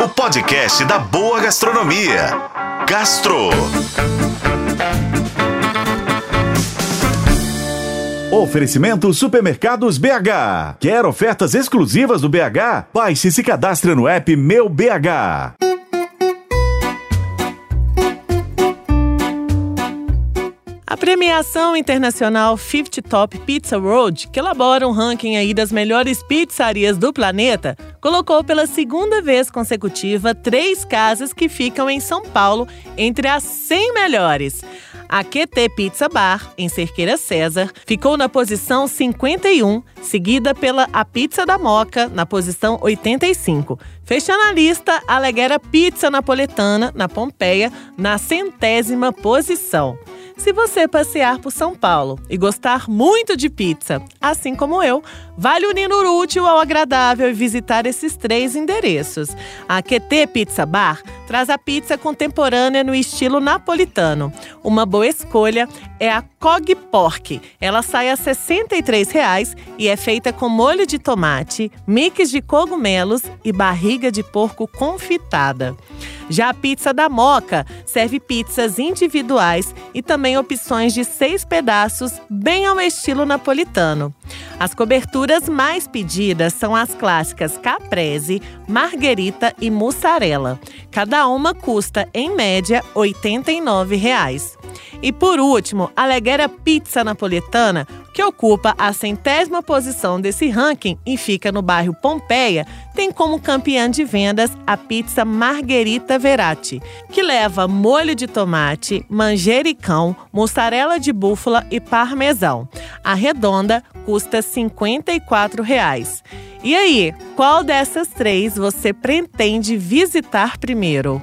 o podcast da boa gastronomia. Gastro. Oferecimento Supermercados BH. Quer ofertas exclusivas do BH? Baixe e se cadastre no app Meu BH. A premiação internacional 50 Top Pizza World, que elabora um ranking aí das melhores pizzarias do planeta, colocou pela segunda vez consecutiva três casas que ficam em São Paulo entre as 100 melhores. A QT Pizza Bar, em Cerqueira César, ficou na posição 51, seguida pela A Pizza da Moca, na posição 85. Fechando a lista, a Leguera Pizza Napoletana, na Pompeia, na centésima posição. Se você passear por São Paulo e gostar muito de pizza, assim como eu, vale unir o útil ao agradável e visitar esses três endereços. A QT Pizza Bar traz a pizza contemporânea no estilo napolitano. Uma boa escolha é a Cog Pork. Ela sai a R$ 63,00 e é feita com molho de tomate, mix de cogumelos e barriga de porco confitada. Já a pizza da Moca serve pizzas individuais e também opções de seis pedaços, bem ao estilo napolitano. As coberturas mais pedidas são as clássicas caprese, marguerita e mussarela. Cada uma custa, em média, 89 reais. E por último, a Leguera Pizza Napoletana, que ocupa a centésima posição desse ranking e fica no bairro Pompeia, tem como campeã de vendas a pizza Margherita Verati, que leva molho de tomate, manjericão, mussarela de búfala e parmesão. A redonda custa 54 reais. E aí, qual dessas três você pretende visitar primeiro?